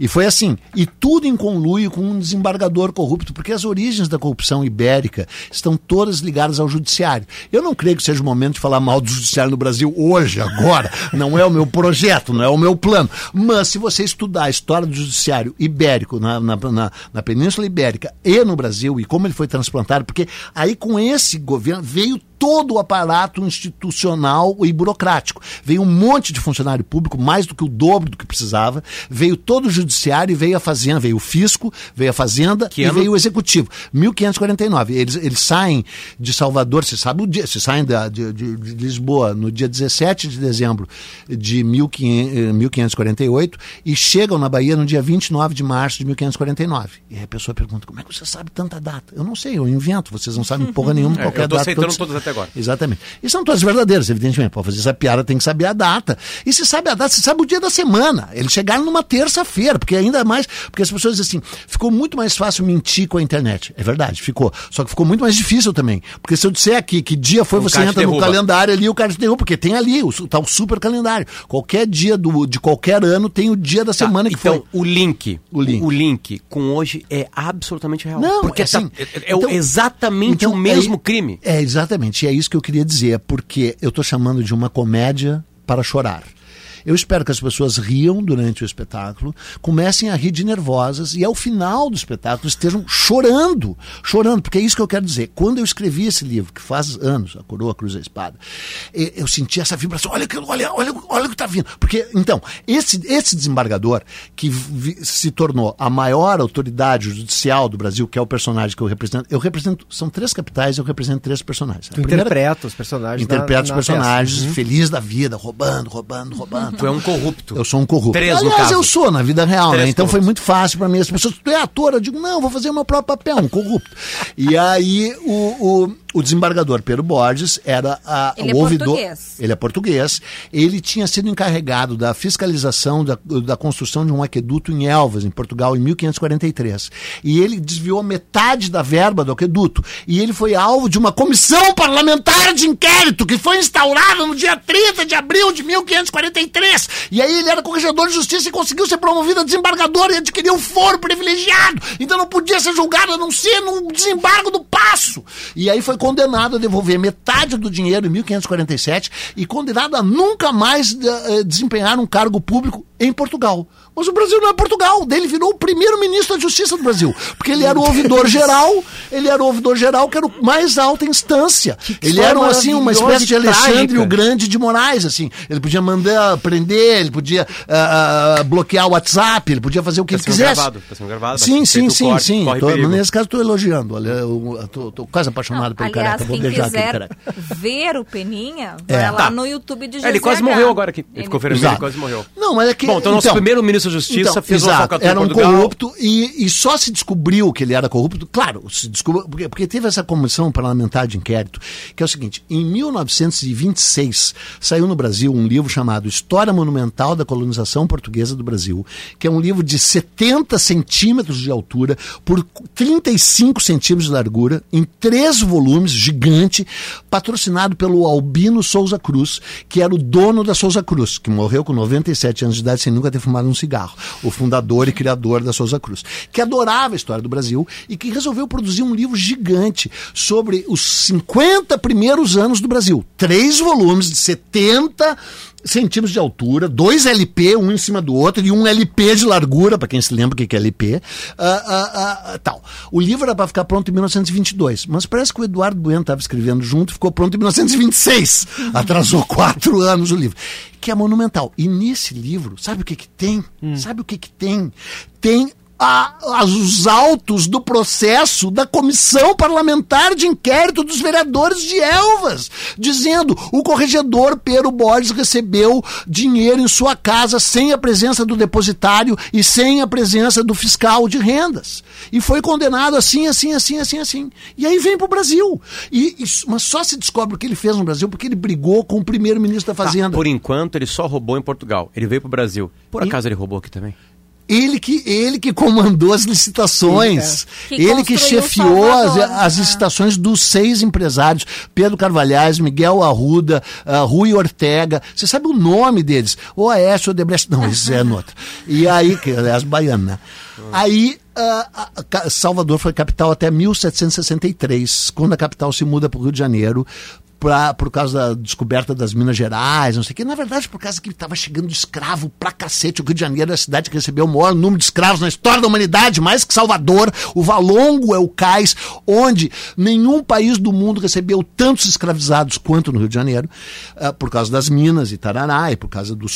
E foi assim, e tudo em conluio com um desembargador corrupto, porque as origens da corrupção ibérica estão todas ligadas ao judiciário. Eu não creio que seja o momento de falar mal do judiciário no Brasil hoje, agora. Não é o meu projeto, não é o meu plano. Mas se você estudar a história do judiciário ibérico na, na, na, na Península Ibérica e no Brasil, e como ele foi transplantado, porque aí com esse governo veio todo o aparato institucional e burocrático. Veio um monte de funcionário público, mais do que o dobro do que precisava. Veio todo o judiciário e veio a fazenda, veio o fisco, veio a fazenda Que e ano? veio o executivo. 1549. Eles, eles saem de Salvador, se sabe o dia, se saem da, de, de- de Lisboa no dia 17 de dezembro de 1500, eh, 1548 e chegam na Bahia no dia 29 de março de 1549. E aí a pessoa pergunta: como é que você sabe tanta data? Eu não sei, eu invento, vocês não sabem porra nenhuma, É, qualquer eu tô data. aceitando todos- todas até agora. Exatamente. E são todas verdadeiras, evidentemente. Para fazer essa piada tem que saber a data. E se sabe a data, se sabe o dia da semana. Eles chegaram numa terça-feira, porque ainda mais. Porque as pessoas dizem assim: ficou muito mais fácil mentir com a internet. É verdade, ficou. Só que ficou muito mais difícil também. Porque se eu disser aqui que dia foi, O você entra no calendário ali, o cara te derruba, porque tem ali o tal super calendário. Qualquer dia do, de qualquer ano tem o dia da Tá, semana que então, foi. o link, O link. o link com hoje é absolutamente real. Não, porque é assim, tá- é, é o- então- exatamente então, o mesmo é- crime. É, exatamente. E é isso que eu queria dizer, porque eu estou chamando de uma comédia para chorar. Eu espero que as pessoas riam durante o espetáculo, comecem a rir de nervosas e ao final do espetáculo estejam chorando, chorando, porque é isso que eu quero dizer. Quando eu escrevi esse livro, que faz anos, A Coroa, a Cruz e a Espada, eu senti essa vibração, olha, aquilo, olha, olha, olha o que está vindo. Porque, então, esse, esse desembargador que se tornou a maior autoridade judicial do Brasil, que é o personagem que eu represento, eu represento, são três capitais, eu represento três personagens. Tu primeira- interpreta os personagens. na- interpreta os na personagens. Uhum. feliz da vida, roubando, roubando, roubando. Tu é um corrupto. Eu sou um corrupto. Três, no Aliás, caso. eu sou na vida real, Três né? Então foi corruptos. muito fácil pra mim. As pessoas, tu é ator? Eu digo, não, vou fazer o meu próprio papel, um corrupto. e aí o, o, o desembargador Pedro Borges era a, Ele o é ouvidor. português. Ele é português. Ele tinha sido encarregado da fiscalização da, da construção de um aqueduto em Elvas, em Portugal, em 1543. E ele desviou metade da verba do aqueduto. E ele foi alvo de uma comissão parlamentar de inquérito que foi instaurada no dia 30 de abril de 1543. E aí ele era corregedor de justiça e conseguiu ser promovido a desembargador e adquiriu um foro privilegiado. Então não podia ser julgado a não ser num desembargo do passo. E aí foi condenado a devolver metade do dinheiro em 1547 e condenado a nunca mais eh, desempenhar um cargo público em Portugal. Mas o Brasil não é Portugal. Daí ele virou o primeiro-ministro da Justiça do Brasil. Porque ele era o ouvidor geral, ele era o ouvidor geral que era o mais alta instância. ele era assim, uma espécie de Alexandre trágica. o Grande de Moraes, assim. Ele podia mandar prender, ele podia ah, bloquear o WhatsApp, ele podia fazer o que Tá ele sendo quisesse. gravado, tá sendo gravado, Sim, sim, sim, corte, sim. Tô- nesse caso estou elogiando. Tô quase apaixonado pelo Aliás, careca. Vou quem beijar aquele quiser careca. ver o Peninha, É. vai lá Tá. no YouTube de É, GZH. ele quase morreu agora aqui. Ele ficou vermelho, ele quase morreu. Não, mas é que. Bom, então nosso primeiro ministro da Justiça então, fez uma exato, em Era um Portugal. corrupto e, e só se descobriu que ele era corrupto. Claro, se descobriu, porque, porque teve essa comissão parlamentar de inquérito, que é o seguinte: em 1926 saiu no Brasil um livro chamado História Monumental da Colonização Portuguesa do Brasil, que é um livro de 70 centímetros de altura por 35 centímetros de largura, em três volumes, gigante, patrocinado pelo Albino Souza Cruz, que era o dono da Souza Cruz, que morreu com 97 anos de idade sem nunca ter fumado um cigarro. O fundador e criador da Souza Cruz, que adorava a história do Brasil e que resolveu produzir um livro gigante sobre os 50 primeiros anos do Brasil. Três volumes de 70 centímetros de altura, dois LP, um em cima do outro, e um LP de largura, para quem se lembra o que é LP. ah, ah, ah, tal. O livro era para ficar pronto em 1922, mas parece que o Eduardo Bueno estava escrevendo junto, ficou pronto em 1926. Atrasou quatro anos o livro. Que é monumental. E nesse livro, sabe o que que tem? Sabe o que que tem? Tem a- os autos do processo da comissão parlamentar de inquérito dos vereadores de Elvas, dizendo o corregedor Pedro Borges recebeu dinheiro em sua casa sem a presença do depositário e sem a presença do fiscal de rendas. E foi condenado assim, assim, assim, assim, assim. E aí vem para o Brasil. E, isso- mas só se descobre o que ele fez no Brasil porque ele brigou com o primeiro-ministro da Tá, Fazenda. por enquanto, ele só roubou em Portugal. Ele veio pro Brasil. Por E- acaso ele roubou aqui também? Ele que, ele que comandou as licitações. Que ele que chefiou as, Salvador, as é. licitações dos seis empresários. Pedro Carvalhais, Miguel Arruda, ah, Rui Ortega. Você sabe o nome deles? O Aécio Odebrecht. Não, esse é no outro. E aí, que aliás, baiano, né? Aí, ah, a- Ca- Salvador foi capital até 1763, quando a capital se muda para o Rio de Janeiro, pra, por causa da descoberta das Minas Gerais, não sei o que. Na verdade, por causa que estava chegando escravo pra cacete. O Rio de Janeiro é a cidade que recebeu o maior número de escravos na história da humanidade, mais que Salvador. O Valongo é o cais onde nenhum país do mundo recebeu tantos escravizados quanto no Rio de Janeiro, ah, por causa das minas e tarará, e por causa do,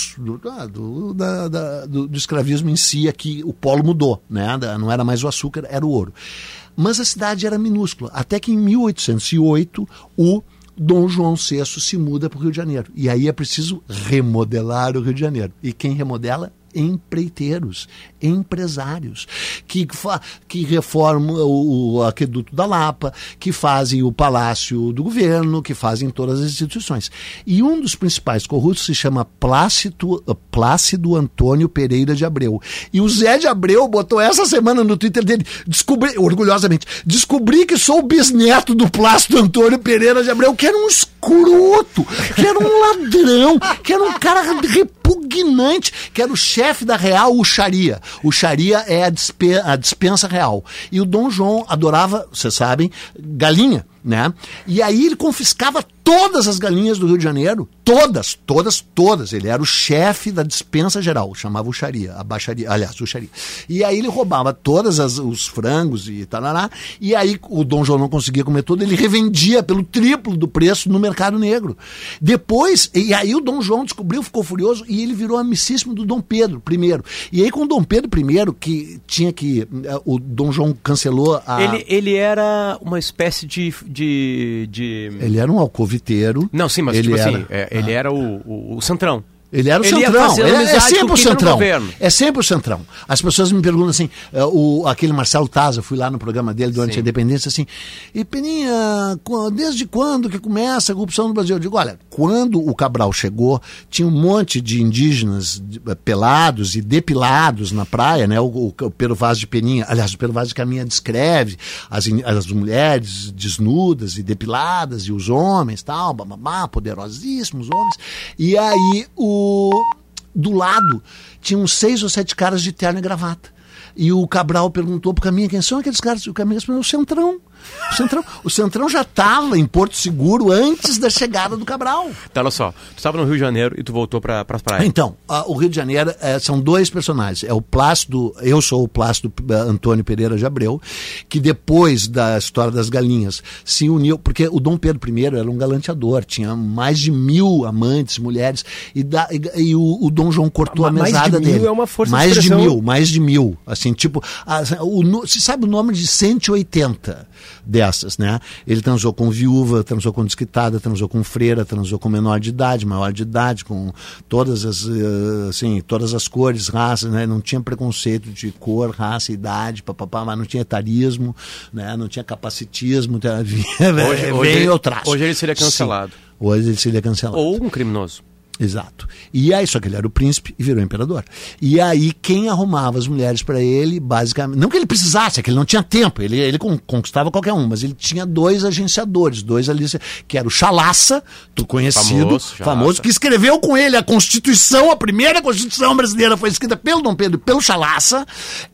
ah, do, da- da- do- do escravismo em si, que o polo mudou, né? Não era mais o açúcar, era o ouro. Mas a cidade era minúscula, até que em 1808 o Dom João VI se muda para o Rio de Janeiro. E aí é preciso remodelar o Rio de Janeiro. E quem remodela? Empreiteiros, empresários, que, que reformam o, o aqueduto da Lapa, que fazem o palácio do governo, que fazem todas as instituições. E um dos principais corruptos se chama Plácido, Plácido Antônio Pereira de Abreu. E o Zé de Abreu botou essa semana no Twitter dele, descobri, orgulhosamente, descobri que sou o bisneto do Plácido Antônio Pereira de Abreu, que era um escroto, que era um ladrão, que era um cara repugnante, que era o chefe da Real, o Sharia. O Sharia é a, dispe- a dispensa real. E o Dom João adorava, vocês sabem, galinha. Né? E aí ele confiscava todas as galinhas do Rio de Janeiro, todas, todas, todas. Ele era o chefe da dispensa geral, chamava o Sharia, a baixaria, aliás, o Sharia. E aí ele roubava todos os frangos e tarará, e aí o Dom João não conseguia comer tudo, ele revendia pelo triplo do preço no mercado negro. Depois, e aí o Dom João descobriu, ficou furioso, e ele virou amicíssimo do Dom Pedro I. E aí com o Dom Pedro I, que tinha que, eh, o Dom João cancelou a... Ele, ele era uma espécie de. De, de... Ele era um alcoviteiro. Não, sim, mas ele tipo era, assim, é, ele era o, o, o centrão. Ele era o Ele centrão. Ele é- sempre o centrão. É sempre o centrão. As pessoas me perguntam assim, é, o, aquele Marcelo Taza, fui lá no programa dele durante Sim. a independência, assim, e Peninha, desde quando que começa a corrupção no Brasil? Eu digo, olha, quando o Cabral chegou, tinha um monte de indígenas eh, pelados e depilados na praia, né? O, o, o Pero Vaz de Peninha, aliás, o Pero Vaz de Caminha descreve as, as mulheres desnudas e depiladas e os homens, tal, bababá, poderosíssimos homens. E aí o do lado tinha uns seis ou sete caras de terno e gravata. E o Cabral perguntou pro Caminha quem são aqueles caras. E o Caminha respondeu: o Centrão. O Centrão, o Centrão já estava em Porto Seguro antes da chegada do Cabral. Tá, olha só. Tu estava no Rio de Janeiro e tu voltou para as praias. Então, ah, o Rio de Janeiro eh, são dois personagens. É o Plácido, eu sou o Plácido eh, Antônio Pereira de Abreu, que depois da história das galinhas se uniu, porque o Dom Pedro I era um galanteador, tinha mais de mil amantes, mulheres, e, da- e- e o, o Dom João cortou a mais de mesada mil dele. é uma força de Mais de expressão. mil, mais de mil. Assim, tipo, a- o, se sabe o nome de 180 dessas, né? Ele transou com viúva, transou com desquitada, transou com freira, transou com menor de idade, maior de idade, com todas as, eh, assim, todas as cores, raças, né? Não tinha preconceito de cor, raça, idade, papapá, mas não tinha etarismo, né? Não tinha capacitismo, tá? Hoje- hoje eu traço. hoje ele seria cancelado. Sim, hoje ele seria cancelado. Ou um criminoso. Exato. E aí, só que ele era o príncipe e virou imperador. E aí, quem arrumava as mulheres para ele, basicamente. Não que ele precisasse, é que ele não tinha tempo, ele, ele con- conquistava qualquer um, mas ele tinha dois agenciadores, dois ali, que era o Chalaça, tu conhecido, Famoso, famoso, que escreveu com ele a Constituição, a primeira Constituição brasileira foi escrita pelo Dom Pedro, e pelo Chalaça,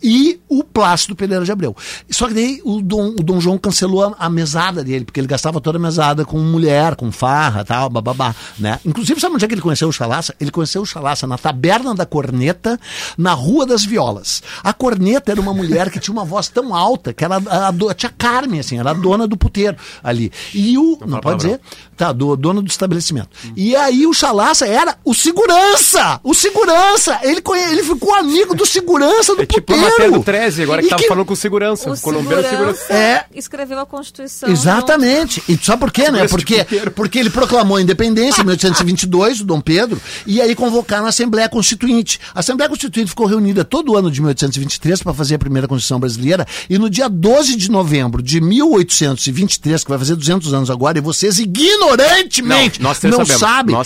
e o Plácido Pereira de Abreu. Só que daí o Dom, o Dom João cancelou a, a mesada dele, porque ele gastava toda a mesada com mulher, com farra, tal, bababá, né? Inclusive, sabe onde é que ele conheceu o Chalaça? Ele conheceu o Chalaça na Taberna da Corneta, na Rua das Violas. A Corneta era uma mulher que tinha uma voz tão alta que ela a, a, do- a tia Carmen, assim, era a dona do puteiro ali. E o, não, fala pode dizer, tá, do dono do estabelecimento. E aí o Chalaça era o segurança! O segurança! Ele, conhe, ele ficou amigo do segurança do É tipo puteiro. matéria do 13, agora que E tava falando com segurança. O O colombiano segurança segurança. É. escreveu a Constituição. Exatamente. E sabe por quê, né? Porque, porque ele proclamou a independência em 1822, o Dom Dom Pedro, e aí convocaram a Assembleia Constituinte. A Assembleia Constituinte ficou reunida todo ano de 1823 para fazer a primeira Constituição brasileira, e no dia 12 de novembro de 1823, que vai fazer 200 anos agora, e vocês ignorantemente Não, não sabemos. sabem,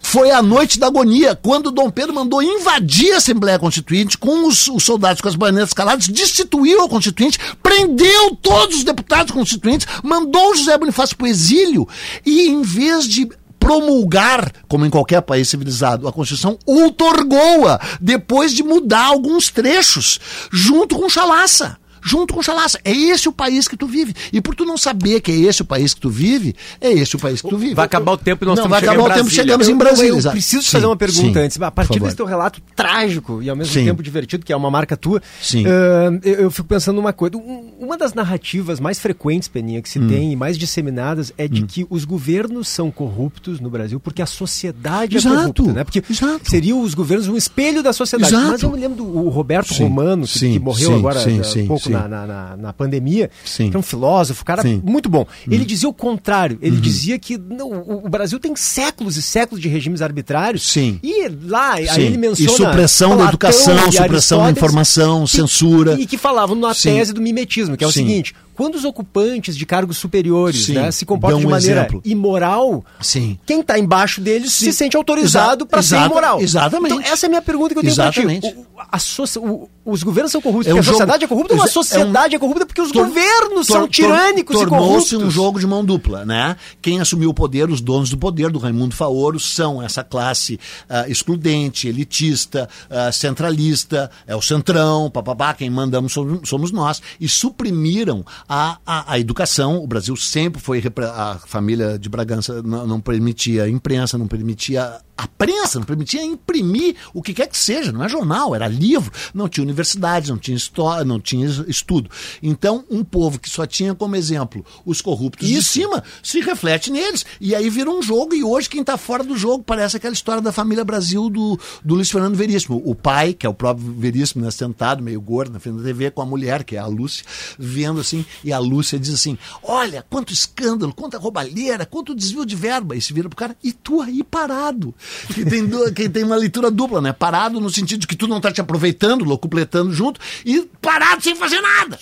foi a noite da agonia, quando Dom Pedro mandou invadir a Assembleia Constituinte com os, os soldados com as baionetas caladas, destituiu a Constituinte, prendeu todos os deputados constituintes, mandou o José Bonifácio para o exílio e, em vez de promulgar, como em qualquer país civilizado, a Constituição, outorgou-a depois de mudar alguns trechos, junto com Chalaça junto com Chalaça. É esse o país que tu vive. E por tu não saber que é esse o país que tu vive, é esse o país que tu vive. Vai acabar o tempo e nós não, estamos vai acabar em o tempo, chegamos em Eu- Brasília. Eu, exato. preciso Sim, fazer uma pergunta sim, antes. A partir desse teu relato trágico e ao mesmo Sim. tempo divertido, que é uma marca tua, Sim. ah, eu, eu fico pensando numa coisa. Um- Uma das narrativas mais frequentes, Peninha, que se Hum. tem e mais disseminadas é de que os governos são corruptos no Brasil porque a sociedade Exato, é corrupta, né? Porque exato. seriam os governos um espelho da sociedade. Exato. Mas eu me lembro do Roberto Romano, que, que morreu agora há pouco. Na, na, na- na pandemia, Sim. que é um filósofo, cara Sim. muito bom. Ele Uhum. dizia o contrário. Ele dizia que não, o, o Brasil tem séculos e séculos de regimes arbitrários. Sim. E lá, Sim. aí ele menciona. E supressão da Platão educação, e supressão da informação, que- censura. E que falavam na tese do mimetismo, que é o seguinte: quando os ocupantes de cargos superiores Sim. né, se comportam de um maneira exemplo. imoral, Sim. quem está embaixo deles se Sim. sente autorizado para ser imoral. exatamente. Então, essa é a minha pergunta que eu tenho Exatamente. para ti. O- a o- os governos são corruptos É porque a sociedade é corrupta ou a é um- sociedade é, corrupta porque os Tor- governos tor- são tor- tirânicos e Tornou-se corruptos? um jogo de mão dupla, né? Quem assumiu o poder, os donos do poder do Raimundo Faoro, são essa classe ah, excludente, elitista, ah, centralista, é o centrão, papabá, quem mandamos somos nós, e suprimiram a, a, a educação. O Brasil sempre foi, a família de Bragança não, não permitia imprensa, não permitia a prensa, não permitia imprimir o que quer que seja, não é jornal, era livro, não tinha universidades, não tinha história, não tinha estudo. Então, um povo que só tinha como exemplo os corruptos de cima, se reflete neles. E aí vira um jogo, e hoje quem está fora do jogo parece aquela história da família Brasil do, do Luiz Fernando Veríssimo. O pai, que é o próprio Veríssimo, né, sentado, meio gordo, na frente da TV, com a mulher, que é a Lúcia, vendo assim, e a Lúcia diz assim: Olha, quanto escândalo, quanta roubalheira, quanto desvio de verba. E se vira pro cara, e tu aí parado. Que tem, que tem uma leitura dupla, né? Parado no sentido de que tu não tá te aproveitando, locupletando junto, e parado sem fazer nada.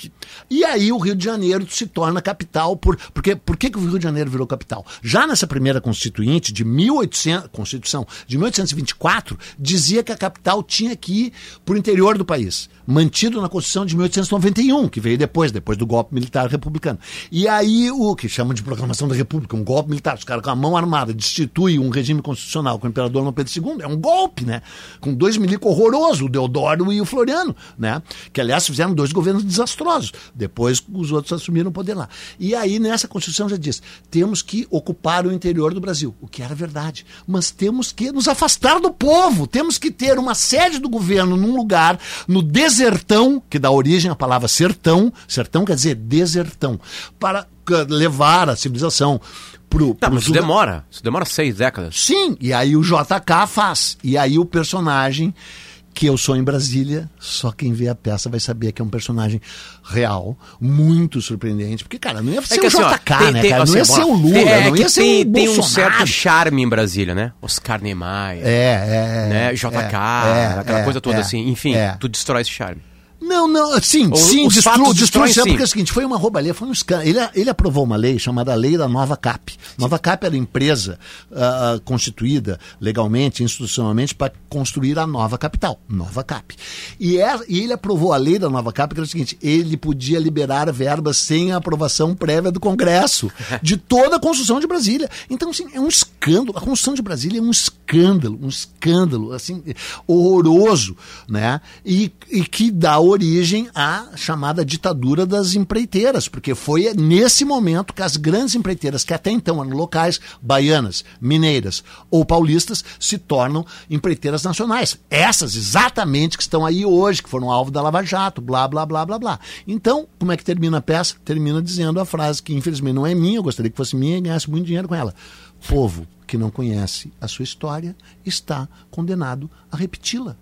E aí o Rio de Janeiro se torna capital. Por, porque, por que, que o Rio de Janeiro virou capital? Já nessa primeira constituinte de 1800, Constituição de 1824, dizia que a capital tinha que ir para o interior do país, mantido na Constituição de 1891, que veio depois, depois do golpe militar republicano. E aí o que chamam de proclamação da República, um golpe militar, os caras com a mão armada destituem um regime constitucional com imperador Dom Pedro II, é um golpe, né? Com dois milicos horrorosos, o Deodoro e o Floriano, né? Que aliás fizeram dois governos desastrosos. Depois os outros assumiram o poder lá. E aí nessa Constituição já diz: temos que ocupar o interior do Brasil, o que era verdade. Mas temos que nos afastar do povo, temos que ter uma sede do governo num lugar, no desertão, que dá origem à palavra sertão, sertão quer dizer desertão, para levar a civilização pro, Tá, mas isso demora. Isso demora seis décadas. Sim, e aí o JK faz. E aí o personagem que eu sou em Brasília, só quem vê a peça vai saber que é um personagem real, muito surpreendente. Porque, cara, não ia ser que o assim, ó, JK, né, tem- cara? assim, não ia ser o Lula, é não que ia ser tem, o tem um certo charme em Brasília, né? Oscar Niemeyer, É, é. né? JK, é, aquela é, coisa toda é, assim. Enfim, é. tu destrói esse charme. Não, não, sim, Ou sim, destru, destrói sim, sim. porque é o seguinte, foi uma roubalheira, foi um escândalo. Ele, ele aprovou uma lei chamada Lei da Nova Cap. Nova Cap era empresa ah, constituída legalmente, institucionalmente, para construir a nova capital, Nova Cap. E, é- e ele aprovou a lei da Nova Cap, que era o seguinte, ele podia liberar verbas sem a aprovação prévia do Congresso, de toda a construção de Brasília. Então, assim, é um escândalo. A construção de Brasília é um escândalo, um escândalo, assim, horroroso, né? E, e que dá origem à chamada ditadura das empreiteiras, porque foi nesse momento que as grandes empreiteiras, que até então eram locais, baianas, mineiras ou paulistas, se tornam empreiteiras nacionais. Essas exatamente que estão aí hoje, que foram alvo da Lava Jato, blá, blá, blá, blá, blá. Então, como é que termina a peça? Termina dizendo a frase que infelizmente não é minha, eu gostaria que fosse minha e ganhasse muito dinheiro com ela. Povo que não conhece a sua história está condenado a repeti-la.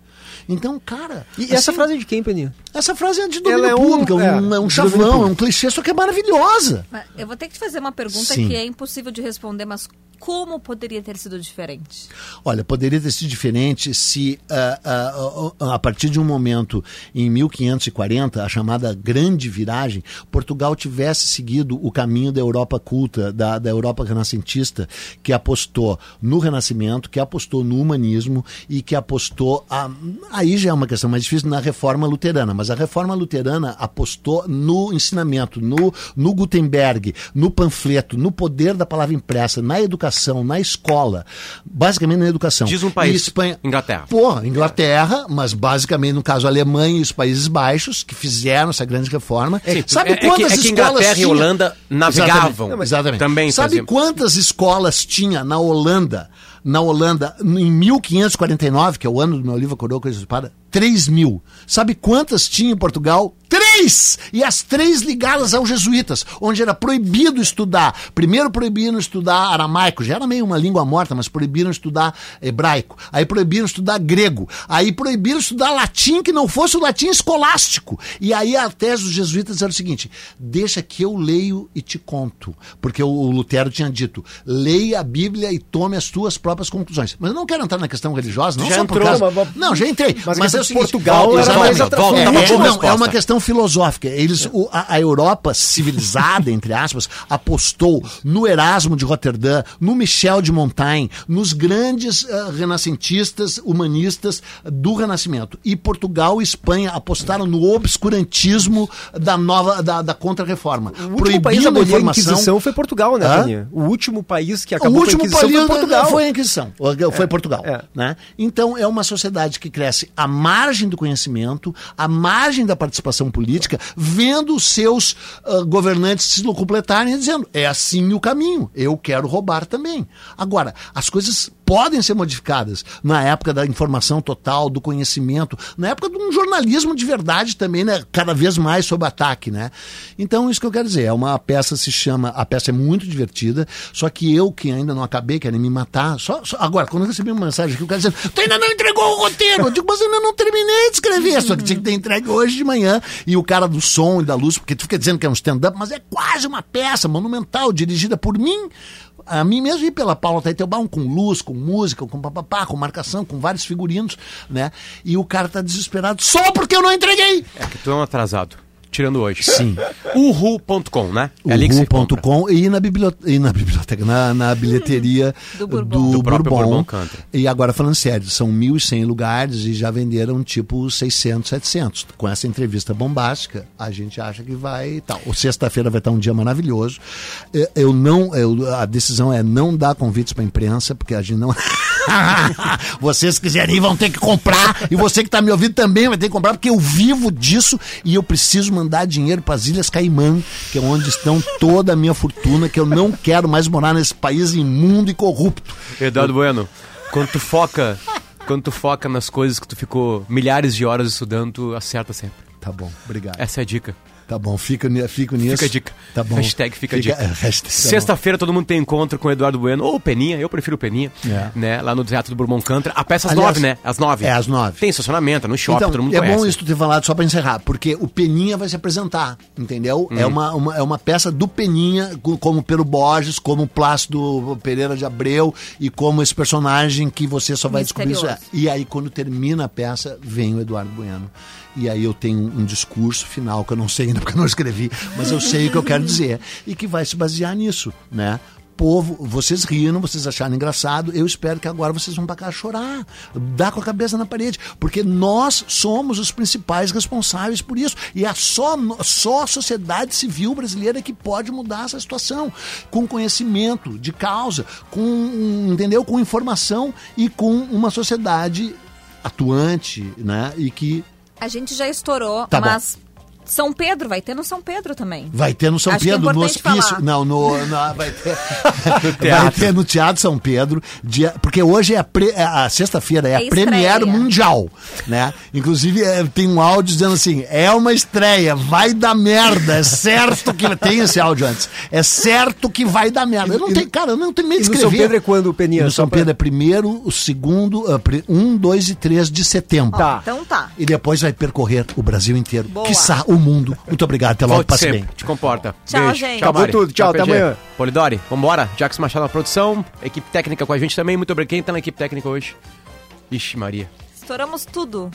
Então, cara. E essa assim, frase é de quem, Peninha? essa frase é de Ela domínio é um- público, é um, é, é um de domínio chavão, é um clichê, só que é maravilhosa. Eu vou ter que te fazer uma pergunta Sim. que é impossível de responder, mas como poderia ter sido diferente? Olha, poderia ter sido diferente se, ah, ah, ah, a partir de um momento em 1540, a chamada Grande Viragem, Portugal tivesse seguido o caminho da Europa culta, da, da Europa renascentista, que apostou no Renascimento, que apostou no humanismo e que apostou. A, aí já é uma questão mais difícil na reforma luterana, mas a reforma luterana apostou no ensinamento, no, no Gutenberg, no panfleto, no poder da palavra impressa, na educação, na escola, basicamente na educação. Diz um país, Espanha, Inglaterra. Pô, Inglaterra, mas basicamente no caso a Alemanha e os Países Baixos, que fizeram essa grande reforma. Sim, Sabe é- é que- quantas é que escolas Inglaterra e? Holanda navegavam. Exatamente. Exatamente. também Sabe faziam. quantas escolas tinha na Holanda, na Holanda, em 1549, que é o ano do meu livro Coroa Coisa de Espada? 3 mil. Sabe quantas tinha em Portugal? Três! E as três ligadas aos jesuítas, onde era proibido estudar. Primeiro proibiram estudar aramaico, já era meio uma língua morta, mas proibiram estudar hebraico. Aí proibiram estudar grego. Aí proibiram estudar latim, que não fosse o latim escolástico. E aí a tese dos jesuítas era o seguinte: deixa que eu leio e te conto. Porque o Lutero tinha dito: leia a Bíblia e tome as tuas próprias conclusões. Mas eu não quero entrar na questão religiosa, não Já só por entrou, causa... mas- Não, já entrei. Mas Mas, questão é o seguinte, Portugal volta, era mais. É, Tá uma é, boa não, é uma questão filosófica. Eles, o- a, a Europa civilizada, entre aspas, apostou no Erasmo de Roterdã, no Michel de Montaigne, nos grandes ah, renascentistas, humanistas do Renascimento. E Portugal e Espanha apostaram no obscurantismo da nova da, da contra-reforma. O último país a abolir a. Inquisição foi Portugal, né? Toninho? O último país que O acabou último com a Inquisição país foi Portugal. foi a Inquisição, foi Portugal. é. Né? Então é uma sociedade que cresce à margem do conhecimento, à margem da participação política, vendo os seus ah, governantes se completarem e dizendo: é assim o caminho, eu quero roubar também. Agora, as coisas podem ser modificadas na época da informação total, do conhecimento, na época de um jornalismo de verdade também, né? Cada vez mais sob ataque, né? Então, isso que eu quero dizer, é uma peça se chama, a peça é muito divertida, só que eu que ainda não acabei, querem me matar. Só, só- agora, quando eu recebi uma mensagem aqui, o cara dizendo, tu ainda não entregou o roteiro. Eu digo, mas eu ainda não terminei de escrever, só que tinha que ter entregue hoje de manhã. E o cara do som e da luz, porque tu fica dizendo que é um stand-up, mas é quase uma peça monumental, dirigida por mim, a mim mesmo e pela Paula Taitelbaum, com luz, com música, com papapá, com marcação, com vários figurinos, né? E o cara tá desesperado só porque eu não entreguei. É que tu é um atrasado. Tirando hoje. Sim. Uhu.com, né? É. Uhu.com e na biblioteca, e na biblioteca, na, na bilheteria Do do, Bourbon. Do próprio Bourbon. E agora falando sério, são 1.100 lugares e já venderam tipo 600, 700. Com essa entrevista bombástica, a gente acha que vai tal. O Sexta-feira vai estar um dia maravilhoso. Eu, eu não, eu- a decisão é não dar convites para imprensa, porque a gente não. Vocês quiserem ir vão ter que comprar e você que está me ouvindo também vai ter que comprar porque eu vivo disso e eu preciso mandar dinheiro para as Ilhas Caimã, que é onde estão toda a minha fortuna, que eu não quero mais morar nesse país imundo e corrupto. Eduardo Bueno, quando tu foca, quando tu foca nas coisas que tu ficou milhares de horas estudando, tu acerta sempre. Tá bom, obrigado. Essa é a dica. Tá bom, fica, fico nisso. Fica a dica. Tá bom. Hashtag fica a dica. é, hashtag, tá Sexta-feira todo mundo tem encontro com o Eduardo Bueno, ou o Peninha, eu prefiro o Peninha, É. né? Lá no Teatro do Bourbon Country. A peça às Aliás, nove, né? Às nove. é às nove. Tem estacionamento, é no shopping, Então, todo mundo é conhece. bom isso tu ter falado só pra encerrar, porque o Peninha vai se apresentar, entendeu? Uhum. É, uma, uma- é uma peça do Peninha, co- como Pero Borges, como Plácido Pereira de Abreu e como esse personagem que você só vai descobrir isso. Misterioso. E aí, quando termina a peça, vem o Eduardo Bueno. E aí eu tenho um discurso final que eu não sei ainda porque eu não escrevi, mas eu sei o que eu quero dizer. E que vai se basear nisso, né? Povo, vocês riram, vocês acharam engraçado. Eu espero que agora vocês vão pra cá chorar, dar com a cabeça na parede, porque nós somos os principais responsáveis por isso. E é só, só a sociedade civil brasileira que pode mudar essa situação, com conhecimento de causa, com entendeu, com informação e com uma sociedade atuante, né? E que A gente já estourou, Tá bom. São Pedro, vai ter no São Pedro também. Vai ter no São Acho que é Pedro, no importante hospício. falar. Não, no, na- vai, ter, vai ter no Teatro São Pedro, dia, porque hoje é a, pre- é a sexta-feira, é, É a estreia. Premiere Mundial, né? Inclusive é, tem um áudio dizendo assim, é uma estreia, vai dar merda, é certo que... Tem esse áudio antes. É certo que vai dar merda. Eu não tenho, cara, eu não tenho medo E de no escrever. São Pedro é quando, Peninha? no São pra- Pedro é primeiro, o segundo, pri- um, dois e três de setembro. Tá. Então tá. E depois vai percorrer o Brasil inteiro. Boa. Quiçá o o mundo. Muito obrigado, até logo, passe bem. Te comporta. Tchau, Beijo. gente. Acabou tudo. Tchau, até PG. amanhã. Polidori, vambora. Jackson Machado na produção. Equipe técnica com a gente também. Muito obrigado. Quem tá na equipe técnica hoje? Ixi, Maria. Estouramos tudo.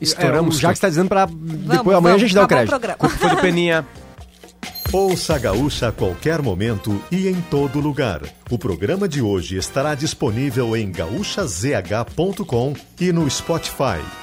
Estouramos. É, o Jax está dizendo para Vamos, depois amanhã a gente dá o crédito. tudo. Foi do Peninha. Ouça a Gaúcha a qualquer momento e em todo lugar. O programa de hoje estará disponível em gaúchazh.com e no Spotify.